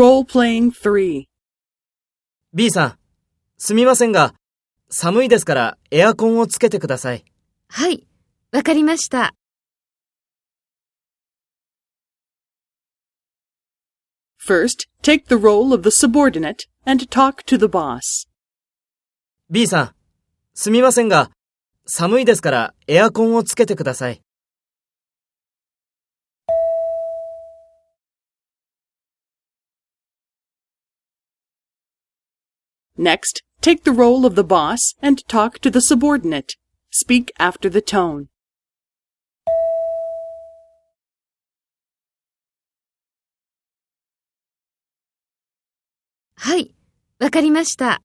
Role playing 3. B さん、すみませんが、寒いですからエアコンをつけてください。はい、わかりました。First, take the role of the subordinate and talk to the boss. B さん、すみませんが、寒いですからエアコンをつけてください。Next, take the role of the boss and talk to the subordinate. Speak after the tone. はい、わかりました。